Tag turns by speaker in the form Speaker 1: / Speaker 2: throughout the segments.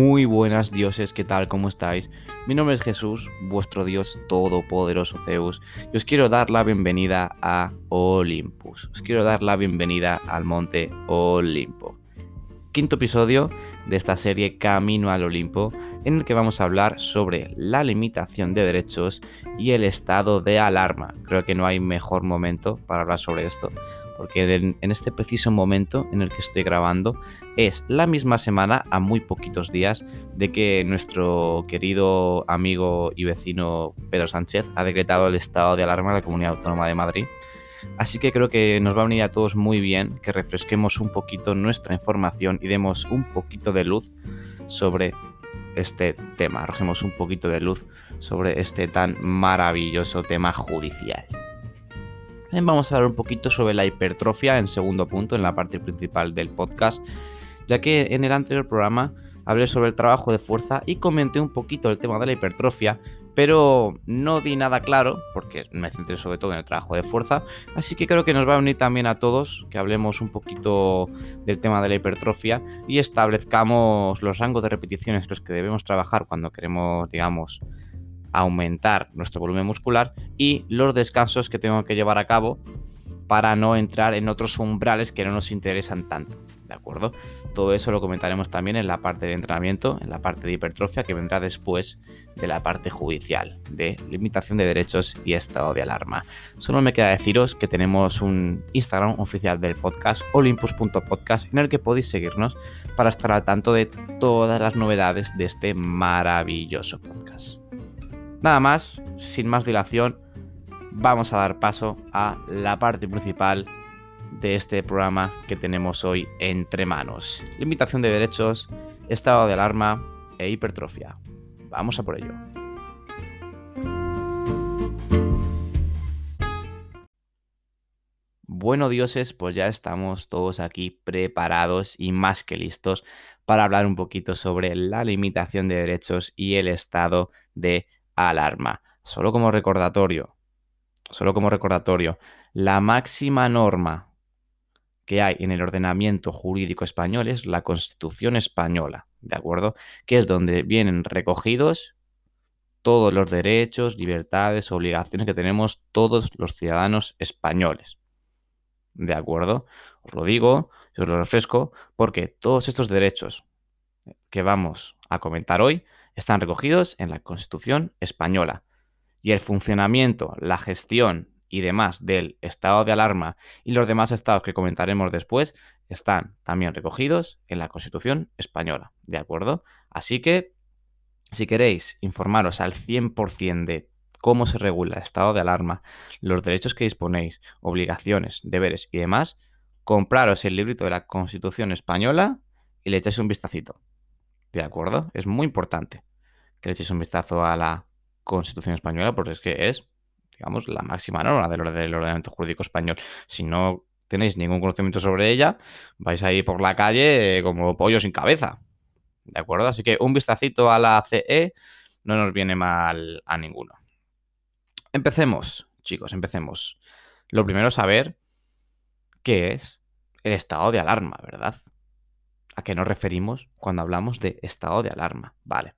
Speaker 1: Muy buenas dioses, ¿qué tal? ¿Cómo estáis? Mi nombre es Jesús, vuestro dios todopoderoso Zeus, y os quiero dar la bienvenida a Olympus. Os quiero dar la bienvenida al monte Olimpo. Quinto episodio de esta serie Camino al Olimpo, en el que vamos a hablar sobre la limitación de derechos y el estado de alarma. Creo que no hay mejor momento para hablar sobre esto, porque en, este preciso momento en el que estoy grabando es la misma semana, a muy poquitos días, de que nuestro querido amigo y vecino Pedro Sánchez ha decretado el estado de alarma en la Comunidad Autónoma de Madrid. Así que creo que nos va a venir a todos muy bien que refresquemos un poquito nuestra información y demos un poquito de luz sobre este tema, arrojemos un poquito de luz sobre este tan maravilloso tema judicial. También vamos a hablar un poquito sobre la hipertrofia en segundo punto, en la parte principal del podcast, ya que en el anterior programa hablé sobre el trabajo de fuerza y comenté un poquito el tema de la hipertrofia, pero no di nada claro, porque me centré sobre todo en el trabajo de fuerza, así que creo que nos va a venir también a todos que hablemos un poquito del tema de la hipertrofia y establezcamos los rangos de repeticiones los que debemos trabajar cuando queremos, digamos, aumentar nuestro volumen muscular y los descansos que tengo que llevar a cabo para no entrar en otros umbrales que no nos interesan tanto. ¿De acuerdo? Todo eso lo comentaremos también en la parte de entrenamiento, en la parte de hipertrofia que vendrá después de la parte judicial, de limitación de derechos y estado de alarma. Solo me queda deciros que tenemos un Instagram oficial del podcast, olympus.podcast, en el que podéis seguirnos para estar al tanto de todas las novedades de este maravilloso podcast. Nada más, sin más dilación, vamos a dar paso a la parte principal de este programa que tenemos hoy entre manos. Limitación de derechos, estado de alarma e hipertrofia. Vamos a por ello. Bueno, dioses, pues ya estamos todos aquí preparados y más que listos para hablar un poquito sobre la limitación de derechos y el estado de alarma. Solo como recordatorio, solo como recordatorio, la máxima norma que hay en el ordenamiento jurídico español es la Constitución española, ¿de acuerdo? Que es donde vienen recogidos todos los derechos, libertades, obligaciones que tenemos todos los ciudadanos españoles. ¿De acuerdo? Os lo digo, os lo refresco, porque todos estos derechos que vamos a comentar hoy están recogidos en la Constitución española. Y el funcionamiento, la gestión y demás del estado de alarma y los demás estados que comentaremos después están también recogidos en la Constitución española. ¿De acuerdo? Así que, si queréis informaros al 100% de cómo se regula el estado de alarma, los derechos que disponéis, obligaciones, deberes y demás, compraros el librito de la Constitución española y le echáis un vistacito. ¿De acuerdo? Es muy importante que le echéis un vistazo a la Constitución española, porque es que es, digamos, la máxima norma del, ordenamiento jurídico español. Si no tenéis ningún conocimiento sobre ella, vais a ir por la calle como pollo sin cabeza. ¿De acuerdo? Así que un vistacito a la CE no nos viene mal a ninguno. Empecemos, chicos, empecemos. Lo primero es saber qué es el estado de alarma, ¿verdad? ¿A qué nos referimos cuando hablamos de estado de alarma? Vale.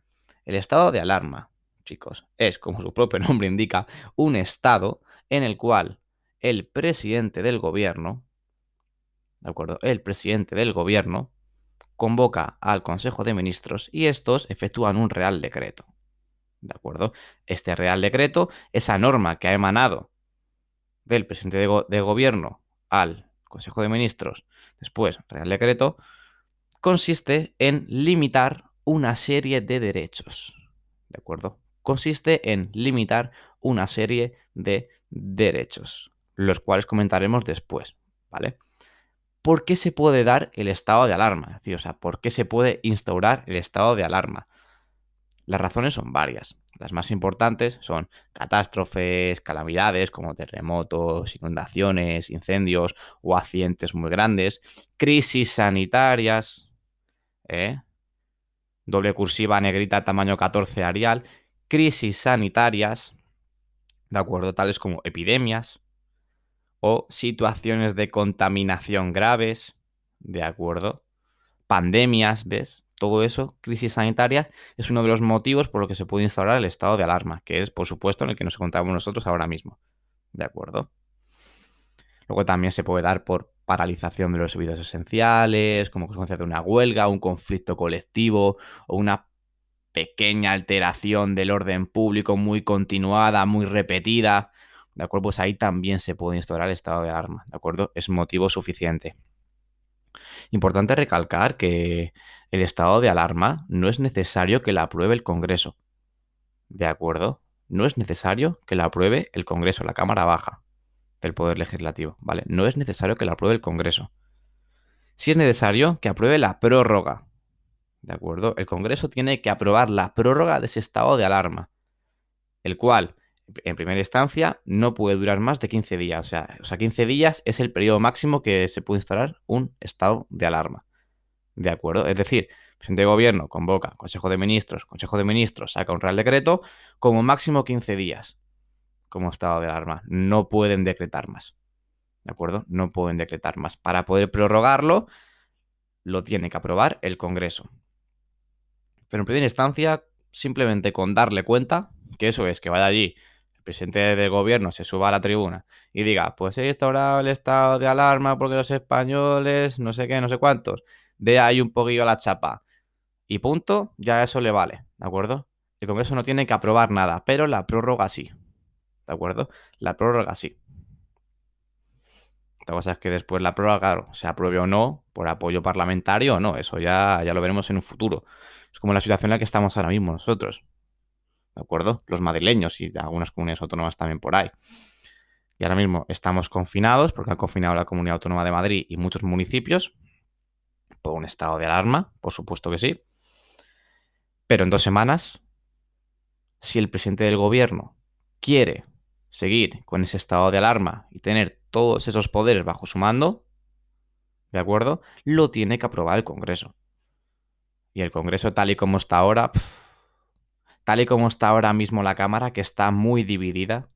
Speaker 1: El estado de alarma, chicos, es, como su propio nombre indica, un estado en el cual el presidente del gobierno, ¿de acuerdo? El presidente del gobierno convoca al Consejo de Ministros y estos efectúan un real decreto. ¿De acuerdo? Este real decreto, esa norma que ha emanado del presidente de, de gobierno al Consejo de Ministros, después real decreto, consiste en limitar una serie de derechos. ¿De acuerdo? Consiste en limitar una serie de derechos, los cuales comentaremos después, ¿vale? ¿Por qué se puede dar el estado de alarma? O sea, ¿por qué se puede instaurar el estado de alarma? Las razones son varias. Las más importantes son catástrofes, calamidades como terremotos, inundaciones, incendios o accidentes muy grandes, crisis sanitarias, ¿eh? doble cursiva negrita tamaño 14 Arial, crisis sanitarias, ¿de acuerdo? Tales como epidemias o situaciones de contaminación graves, ¿de acuerdo? Pandemias, ¿ves? todo eso, crisis sanitarias, es uno de los motivos por los que se puede instaurar el estado de alarma, que es, por supuesto, en el que nos encontramos nosotros ahora mismo. ¿De acuerdo? Luego también se puede dar por paralización de los servicios esenciales, como consecuencia de una huelga, un conflicto colectivo o una pequeña alteración del orden público muy continuada, muy repetida. ¿De acuerdo? Pues ahí también se puede instaurar el estado de alarma. ¿De acuerdo? Es motivo suficiente. Importante recalcar que el estado de alarma no es necesario que la apruebe el Congreso. ¿De acuerdo? No es necesario que la apruebe el Congreso, la Cámara Baja del Poder Legislativo, ¿vale? No es necesario que la apruebe el Congreso. Si es necesario que apruebe la prórroga, ¿de acuerdo? El Congreso tiene que aprobar la prórroga de ese estado de alarma, el cual, en primera instancia, no puede durar más de 15 días. O sea, o sea 15 días es el periodo máximo que se puede instalar un estado de alarma, ¿de acuerdo? Es decir, presidente de gobierno convoca Consejo de Ministros, Consejo de Ministros saca un real decreto, como máximo 15 días como estado de alarma. No pueden decretar más. ¿De acuerdo? No pueden decretar más. Para poder prorrogarlo, lo tiene que aprobar el Congreso. Pero en primera instancia, simplemente con darle cuenta, que eso es, que vaya allí, el presidente del gobierno se suba a la tribuna y diga, pues he instaurado el estado de alarma porque los españoles, no sé qué, no sé cuántos, de ahí un poquillo a la chapa. Y punto, ya eso le vale, ¿de acuerdo? El Congreso no tiene que aprobar nada, pero la prórroga sí. ¿De acuerdo? La prórroga sí. Otra cosa es que después la prórroga, claro, se apruebe o no, por apoyo parlamentario o no, eso ya, ya lo veremos en un futuro. Es como la situación en la que estamos ahora mismo nosotros, ¿de acuerdo? Los madrileños y algunas comunidades autónomas también por ahí. Y ahora mismo estamos confinados, porque han confinado la Comunidad Autónoma de Madrid y muchos municipios, por un estado de alarma, por supuesto que sí. Pero en dos semanas, si el presidente del gobierno quiere seguir con ese estado de alarma y tener todos esos poderes bajo su mando, ¿de acuerdo? Lo tiene que aprobar el Congreso. Y el Congreso tal y como está ahora, tal y como está ahora mismo la Cámara, que está muy dividida,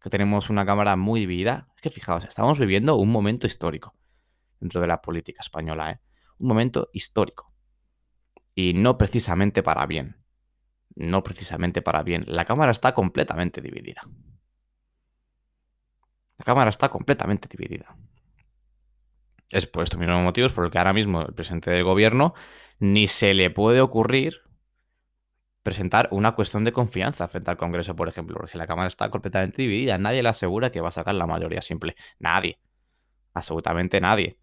Speaker 1: que tenemos una Cámara muy dividida, es que fijaos, estamos viviendo un momento histórico dentro de la política española, ¿eh? Un momento histórico. Y no precisamente para bien. No precisamente para bien. La Cámara está completamente dividida. La Cámara está completamente dividida. Es por estos mismos motivos por los que ahora mismo el presidente del gobierno ni se le puede ocurrir presentar una cuestión de confianza frente al Congreso, por ejemplo, porque si la Cámara está completamente dividida, nadie le asegura que va a sacar la mayoría simple. Nadie. Absolutamente nadie.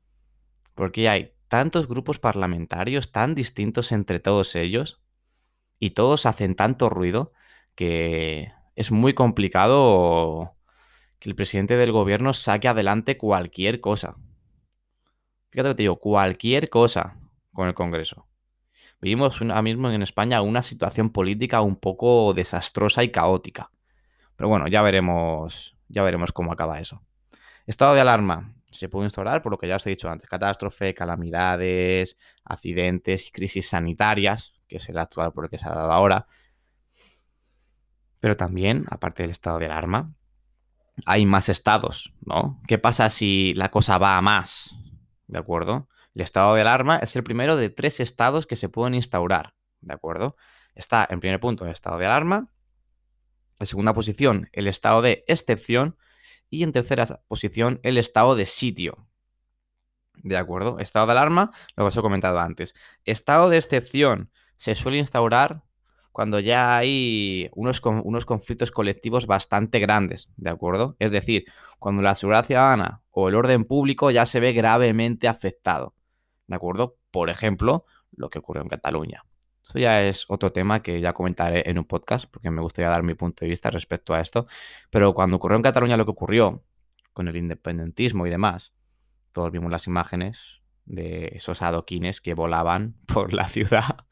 Speaker 1: Porque hay tantos grupos parlamentarios tan distintos entre todos ellos y todos hacen tanto ruido que es muy complicado que el presidente del gobierno saque adelante cualquier cosa. Fíjate que te digo, cualquier cosa con el Congreso. Vivimos ahora mismo en España una situación política un poco desastrosa y caótica. Pero bueno, ya veremos, ya veremos cómo acaba eso. Estado de alarma. Se puede instaurar por lo que ya os he dicho antes. Catástrofe, calamidades, accidentes crisis sanitarias, que es el actual por el que se ha dado ahora. Pero también, aparte del estado de alarma, hay más estados, ¿no? ¿Qué pasa si la cosa va a más? ¿De acuerdo? El estado de alarma es el primero de tres estados que se pueden instaurar, ¿de acuerdo? Está en primer punto el estado de alarma, en segunda posición el estado de excepción y en tercera posición el estado de sitio. ¿De acuerdo? Estado de alarma, lo que os he comentado antes. Estado de excepción se suele instaurar cuando ya hay unos, unos conflictos colectivos bastante grandes, ¿de acuerdo? Es decir, cuando la seguridad ciudadana o el orden público ya se ve gravemente afectado, ¿de acuerdo? Por ejemplo, lo que ocurrió en Cataluña. Eso ya es otro tema que ya comentaré en un podcast, porque me gustaría dar mi punto de vista respecto a esto. Pero cuando ocurrió en Cataluña lo que ocurrió con el independentismo y demás, todos vimos las imágenes de esos adoquines que volaban por la ciudad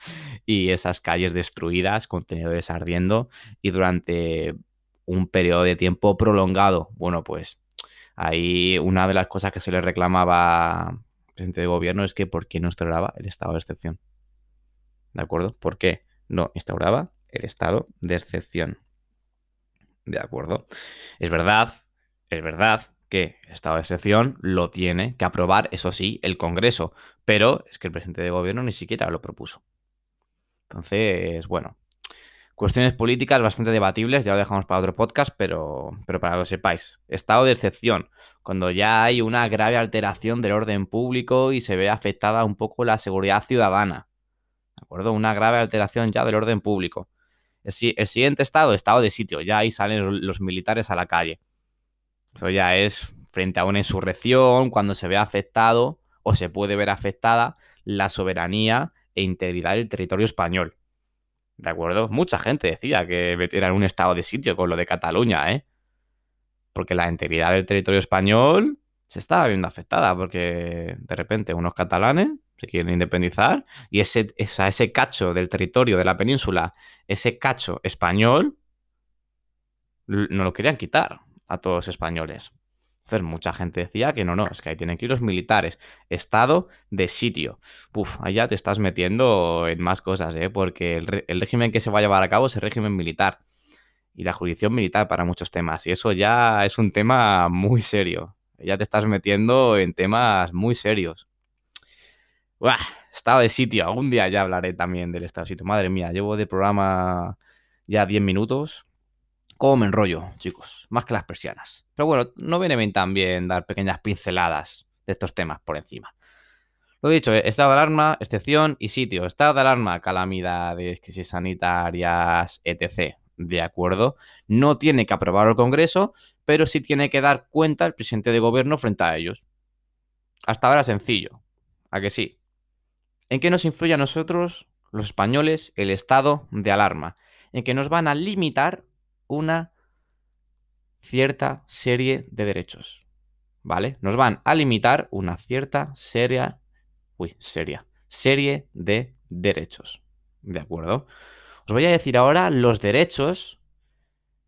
Speaker 1: y esas calles destruidas, contenedores ardiendo y durante un periodo de tiempo prolongado. Bueno, pues ahí una de las cosas que se le reclamaba al presidente de gobierno es que ¿por qué no instauraba el estado de excepción? ¿De acuerdo? ¿Por qué no instauraba el estado de excepción? ¿De acuerdo? Es verdad, es verdad que el estado de excepción lo tiene que aprobar, eso sí, el Congreso, pero es que el presidente de gobierno ni siquiera lo propuso. Entonces, bueno, cuestiones políticas bastante debatibles, ya lo dejamos para otro podcast, pero, pero para que lo sepáis, estado de excepción, cuando ya hay una grave alteración del orden público y se ve afectada un poco la seguridad ciudadana, ¿de acuerdo? Una grave alteración ya del orden público. El, siguiente estado, estado de sitio, ya ahí salen los militares a la calle. Eso ya es frente a una insurrección, cuando se ve afectado o se puede ver afectada la soberanía e integridad del territorio español. ¿De acuerdo? Mucha gente decía que en un estado de sitio con lo de Cataluña, ¿eh? Porque la integridad del territorio español se estaba viendo afectada, porque de repente unos catalanes se quieren independizar y ese, ese cacho del territorio de la península, ese cacho español, no lo querían quitar a todos los españoles. Entonces, mucha gente decía que no, no, es que ahí tienen que ir los militares. Estado de sitio. Uf, ahí ya te estás metiendo en más cosas, ¿eh? Porque el, régimen que se va a llevar a cabo es el régimen militar. Y la jurisdicción militar para muchos temas. Y eso ya es un tema muy serio. Ya te estás metiendo en temas muy serios. Estado de sitio. Algún día ya hablaré también del estado de sitio. Madre mía, llevo de programa ya 10 minutos. ¿Cómo me enrollo, chicos? Más que las persianas. Pero bueno, no viene bien también dar pequeñas pinceladas de estos temas por encima. Lo dicho, eh, estado de alarma, excepción y sitio. Estado de alarma, calamidades, crisis sanitarias, etc. De acuerdo. No tiene que aprobar el Congreso, pero sí tiene que dar cuenta el presidente de gobierno frente a ellos. Hasta ahora sencillo. ¿A que sí? ¿En qué nos influye a nosotros, los españoles, el estado de alarma? En que nos van a limitar una cierta serie de derechos. ¿Vale? Nos van a limitar una cierta seria, uy, seria, serie de derechos. ¿De acuerdo? Os voy a decir ahora los derechos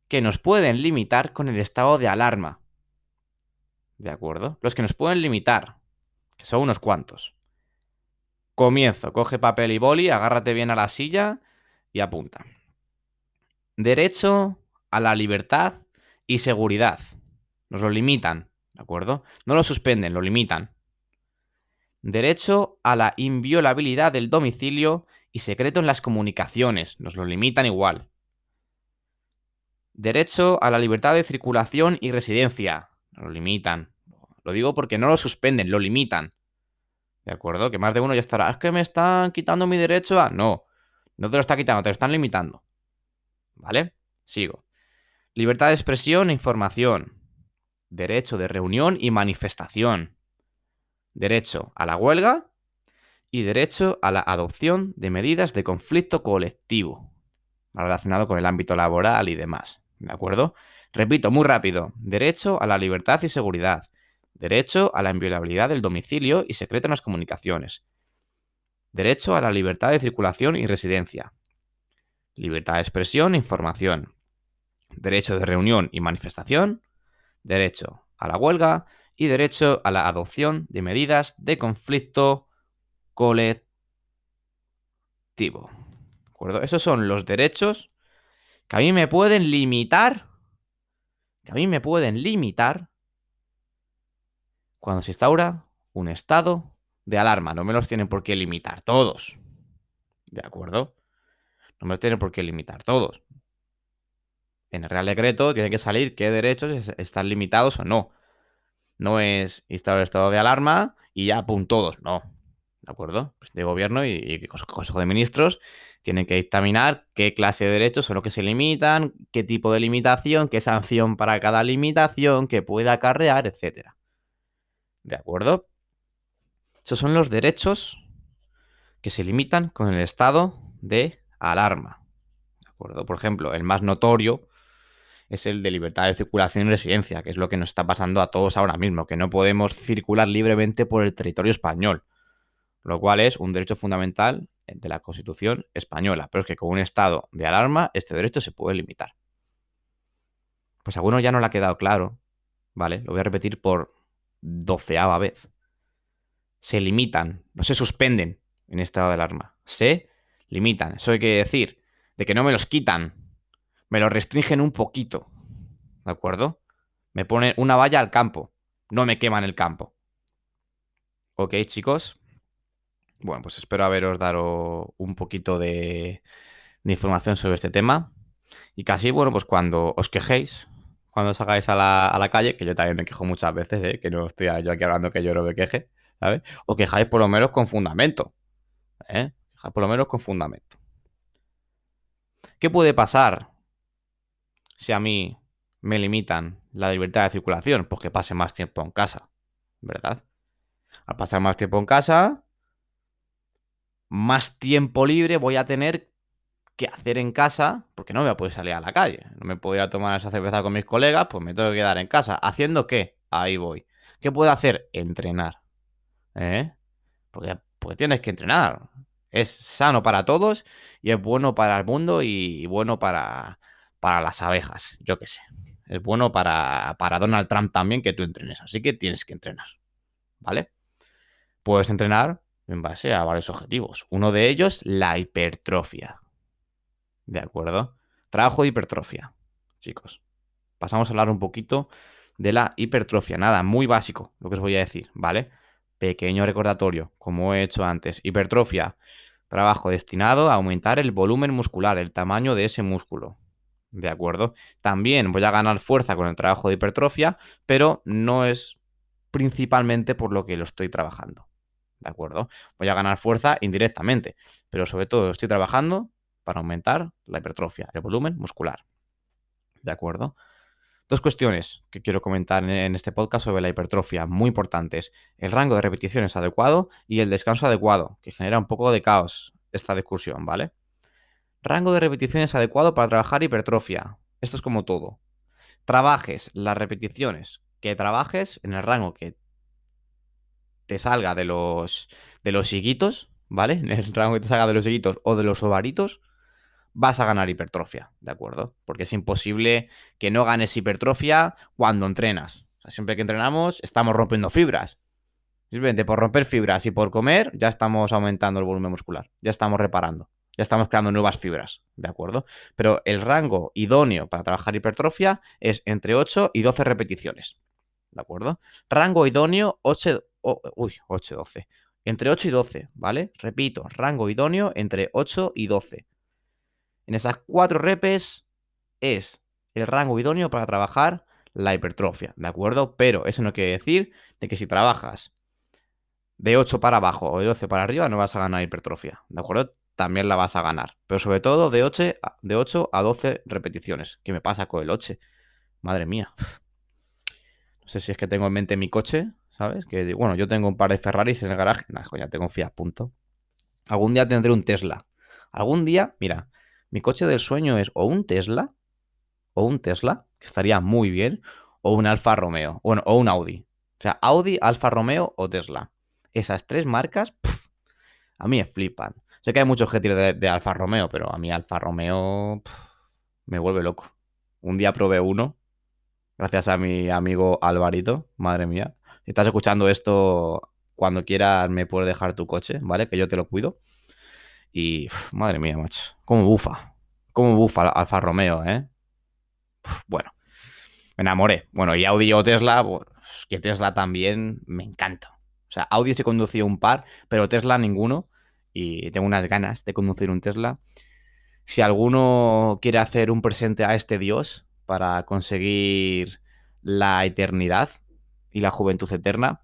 Speaker 1: que nos pueden limitar con el estado de alarma. ¿De acuerdo? Los que nos pueden limitar, que son unos cuantos. Comienzo, coge papel y boli, agárrate bien a la silla y apunta. Derecho a la libertad y seguridad. Nos lo limitan, ¿de acuerdo? No lo suspenden, lo limitan. Derecho a la inviolabilidad del domicilio y secreto en las comunicaciones. Nos lo limitan igual. Derecho a la libertad de circulación y residencia. Nos lo limitan. Lo digo porque no lo suspenden, lo limitan. ¿De acuerdo? Que más de uno ya estará. Es que me están quitando mi derecho a. No. No te lo está quitando, te lo están limitando. ¿Vale? Sigo. Libertad de expresión e información. Derecho de reunión y manifestación. Derecho a la huelga y derecho a la adopción de medidas de conflicto colectivo relacionado con el ámbito laboral y demás. ¿De acuerdo? Repito, muy rápido. Derecho a la libertad y seguridad. Derecho a la inviolabilidad del domicilio y secreto en las comunicaciones. Derecho a la libertad de circulación y residencia. Libertad de expresión e información derecho de reunión y manifestación, derecho a la huelga y derecho a la adopción de medidas de conflicto colectivo. ¿De acuerdo? Esos son los derechos que a mí me pueden limitar, que a mí me pueden limitar cuando se instaura un estado de alarma. No me los tienen por qué limitar todos. ¿De acuerdo? No me los tienen por qué limitar todos en el Real Decreto tiene que salir qué derechos están limitados o no. No es instalar el estado de alarma y ya, pum, todos. No. ¿De acuerdo? Pues de gobierno y, y, Consejo de Ministros tienen que dictaminar qué clase de derechos son los que se limitan, qué tipo de limitación, qué sanción para cada limitación, que pueda acarrear, etc. ¿De acuerdo? Esos son los derechos que se limitan con el estado de alarma. ¿De acuerdo? Por ejemplo, el más notorio es el de libertad de circulación y residencia, que es lo que nos está pasando a todos ahora mismo, que no podemos circular libremente por el territorio español, lo cual es un derecho fundamental de la Constitución española, pero es que con un estado de alarma este derecho se puede limitar. Pues a alguno ya no le ha quedado claro, ¿vale? Lo voy a repetir por doceava vez. Se limitan, no se suspenden en estado de alarma, se limitan. Eso hay que decir, de que no me los quitan, me lo restringen un poquito. ¿De acuerdo? Me ponen una valla al campo. No me queman el campo. Ok, chicos. Bueno, pues espero haberos dado un poquito de, información sobre este tema. Y casi, bueno, pues cuando os quejéis, cuando salgáis a la, calle, que yo también me quejo muchas veces, ¿eh? que no estoy yo aquí hablando que yo no me queje, ¿sabes? O quejáis por lo menos con fundamento. ¿eh? por lo menos con fundamento. ¿Qué puede pasar si a mí me limitan la libertad de circulación? Pues que pase más tiempo en casa, ¿verdad? Al pasar más tiempo en casa, más tiempo libre voy a tener que hacer en casa, porque no voy a poder salir a la calle. No me puedo ir a tomar esa cerveza con mis colegas, pues me tengo que quedar en casa. ¿Haciendo qué? Ahí voy. ¿Qué puedo hacer? Entrenar. ¿Eh? Porque tienes que entrenar. Es sano para todos y es bueno para el mundo y bueno para, para las abejas, yo qué sé. Es bueno para, Donald Trump también que tú entrenes, así que tienes que entrenar, ¿vale? Puedes entrenar en base a varios objetivos. Uno de ellos, la hipertrofia. ¿De acuerdo? Trabajo de hipertrofia, chicos. Pasamos a hablar un poquito de la hipertrofia. Nada, muy básico lo que os voy a decir, ¿vale? Pequeño recordatorio, como he hecho antes. Hipertrofia, trabajo destinado a aumentar el volumen muscular, el tamaño de ese músculo. ¿De acuerdo? También voy a ganar fuerza con el trabajo de hipertrofia, pero no es principalmente por lo que lo estoy trabajando. ¿De acuerdo? Voy a ganar fuerza indirectamente, pero sobre todo estoy trabajando para aumentar la hipertrofia, el volumen muscular. ¿De acuerdo? Dos cuestiones que quiero comentar en este podcast sobre la hipertrofia, muy importantes. El rango de repeticiones adecuado y el descanso adecuado, que genera un poco de caos esta discusión, ¿vale? Rango de repeticiones adecuado para trabajar hipertrofia. Esto es como todo. Trabajes las repeticiones que trabajes en el rango que te salga de los, de los higuitos, ¿vale? En el rango que te salga de los higuitos o de los ovaritos, vas a ganar hipertrofia, ¿de acuerdo? Porque es imposible que no ganes hipertrofia cuando entrenas. O sea, siempre que entrenamos estamos rompiendo fibras. Simplemente por romper fibras y por comer ya estamos aumentando el volumen muscular, ya estamos reparando, ya estamos creando nuevas fibras, ¿de acuerdo? Pero el rango idóneo para trabajar hipertrofia es entre 8 y 12 repeticiones, ¿de acuerdo? Rango idóneo 8, uy, 8 12. Entre 8 y 12, ¿vale? Repito, rango idóneo entre 8 y 12. En esas cuatro repes es el rango idóneo para trabajar la hipertrofia, ¿de acuerdo? Pero eso no quiere decir de que si trabajas de 8 para abajo o de 12 para arriba no vas a ganar hipertrofia, ¿de acuerdo? También la vas a ganar, pero sobre todo de 8, de 8 a 12 repeticiones. ¿Qué me pasa con el 8? Madre mía. No sé si es que tengo en mente mi coche, ¿sabes? Que bueno, yo tengo un par de Ferraris en el garaje. Nada, coña, tengo un Fiat, punto. Algún día tendré un Tesla. Algún día, mira, mi coche del sueño es o un Tesla, o un Tesla, que estaría muy bien, o un Alfa Romeo, bueno, o un Audi. O sea, Audi, Alfa Romeo o Tesla. Esas tres marcas, a mí me flipan. Sé que hay muchos objetivos de, Alfa Romeo, pero a mí Alfa Romeo me vuelve loco. Un día probé uno, gracias a mi amigo Alvarito, madre mía. Si estás escuchando esto, cuando quieras me puedes dejar tu coche, ¿vale? Que yo te lo cuido. Y, madre mía, macho, cómo bufa. Cómo bufa Alfa Romeo, ¿eh? bueno, me enamoré. Bueno, y Audi o Tesla, pues, que Tesla también me encanta. O sea, Audi se conducía un par, pero Tesla ninguno. Y tengo unas ganas de conducir un Tesla. Si alguno quiere hacer un presente a este Dios para conseguir la eternidad y la juventud eterna,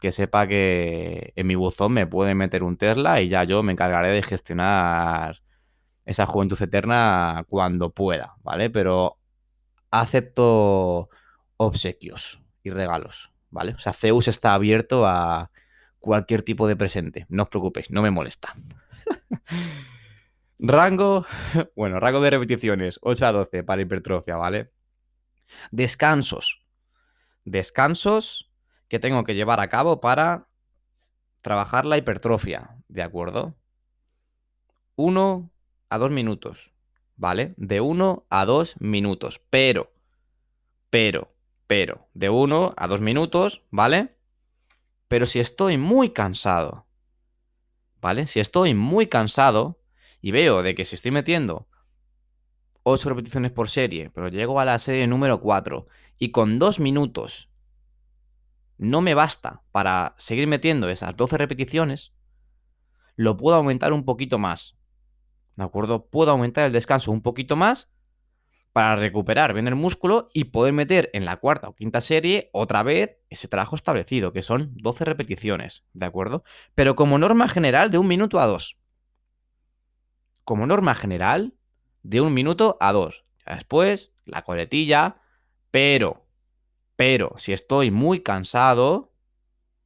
Speaker 1: que sepa que en mi buzón me puede meter un Tesla y ya yo me encargaré de gestionar esa juventud eterna cuando pueda, ¿vale? Pero acepto obsequios y regalos, ¿vale? O sea, Zeus está abierto a cualquier tipo de presente, no os preocupéis, no me molesta. rango, bueno, rango de repeticiones, 8 a 12 para hipertrofia, ¿vale? Descansos. Descansos que tengo que llevar a cabo para trabajar la hipertrofia, ¿de acuerdo? 1 a 2 minutos, ¿vale? De 1 a 2 minutos, pero, pero, pero, de 1 a 2 minutos, ¿vale? Pero si estoy muy cansado, ¿vale? Si estoy muy cansado y veo de que si estoy metiendo 8 repeticiones por serie, pero llego a la serie número 4 y con dos minutos no me basta para seguir metiendo esas 12 repeticiones, lo puedo aumentar un poquito más. ¿De acuerdo? Puedo aumentar el descanso un poquito más para recuperar bien el músculo y poder meter en la cuarta o quinta serie otra vez ese trabajo establecido, que son 12 repeticiones, ¿de acuerdo? Pero como norma general de un minuto a dos. Como norma general de un minuto a dos. Después, la coletilla, pero, pero, si estoy muy cansado,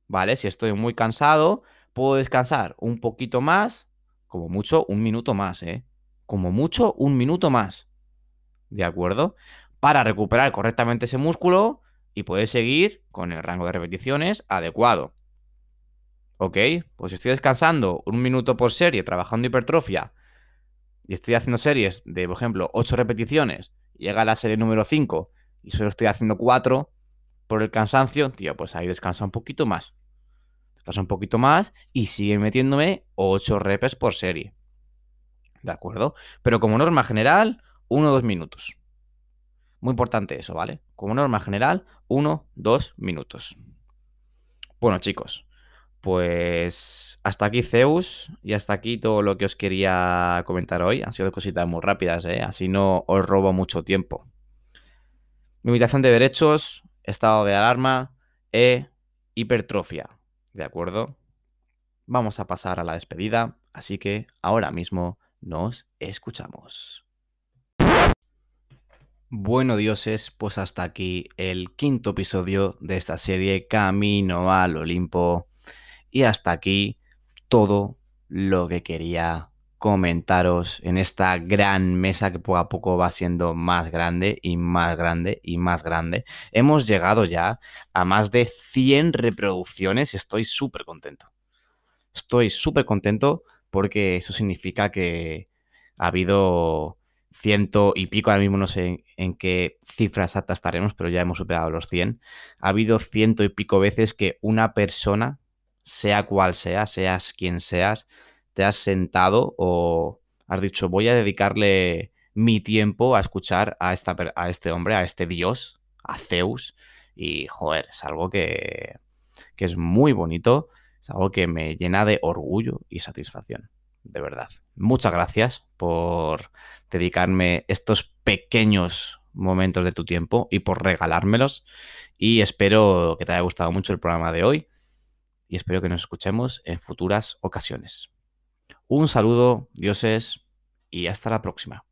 Speaker 1: ¿vale? Si estoy muy cansado, puedo descansar un poquito más, como mucho un minuto más, ¿eh? Como mucho un minuto más. ¿De acuerdo? Para recuperar correctamente ese músculo y poder seguir con el rango de repeticiones adecuado. ¿Ok? Pues estoy descansando un minuto por serie trabajando hipertrofia y estoy haciendo series de, por ejemplo, 8 repeticiones, llega la serie número 5 y solo estoy haciendo 4 por el cansancio, tío, pues ahí descansa un poquito más. Descansa un poquito más y sigue metiéndome 8 repes por serie. ¿De acuerdo? Pero como norma general, uno o dos minutos. Muy importante eso, ¿vale? Como norma general, uno, dos minutos. Bueno, chicos, pues hasta aquí Zeus y hasta aquí todo lo que os quería comentar hoy. Han sido cositas muy rápidas, ¿eh? Así no os robo mucho tiempo. Limitación de derechos, estado de alarma e hipertrofia. ¿De acuerdo? Vamos a pasar a la despedida, así que ahora mismo nos escuchamos. Bueno, dioses, pues hasta aquí el quinto episodio de esta serie Camino al Olimpo. Y hasta aquí todo lo que quería comentaros en esta gran mesa que poco a poco va siendo más grande y más grande y más grande. Hemos llegado ya a más de 100 reproducciones y estoy súper contento. Estoy súper contento porque eso significa que ha habido ciento y pico, ahora mismo no sé en, qué cifra exacta estaremos, pero ya hemos superado los 100. Ha habido ciento y pico veces que una persona, sea cual sea, seas quien seas, te has sentado o has dicho, voy a dedicarle mi tiempo a escuchar a, esta, a este hombre, a este dios, a Zeus. Y, joder, es algo que, que es muy bonito, es algo que me llena de orgullo y satisfacción de verdad. Muchas gracias por dedicarme estos pequeños momentos de tu tiempo y por regalármelos. Y espero que te haya gustado mucho el programa de hoy y espero que nos escuchemos en futuras ocasiones. Un saludo, dioses, y hasta la próxima.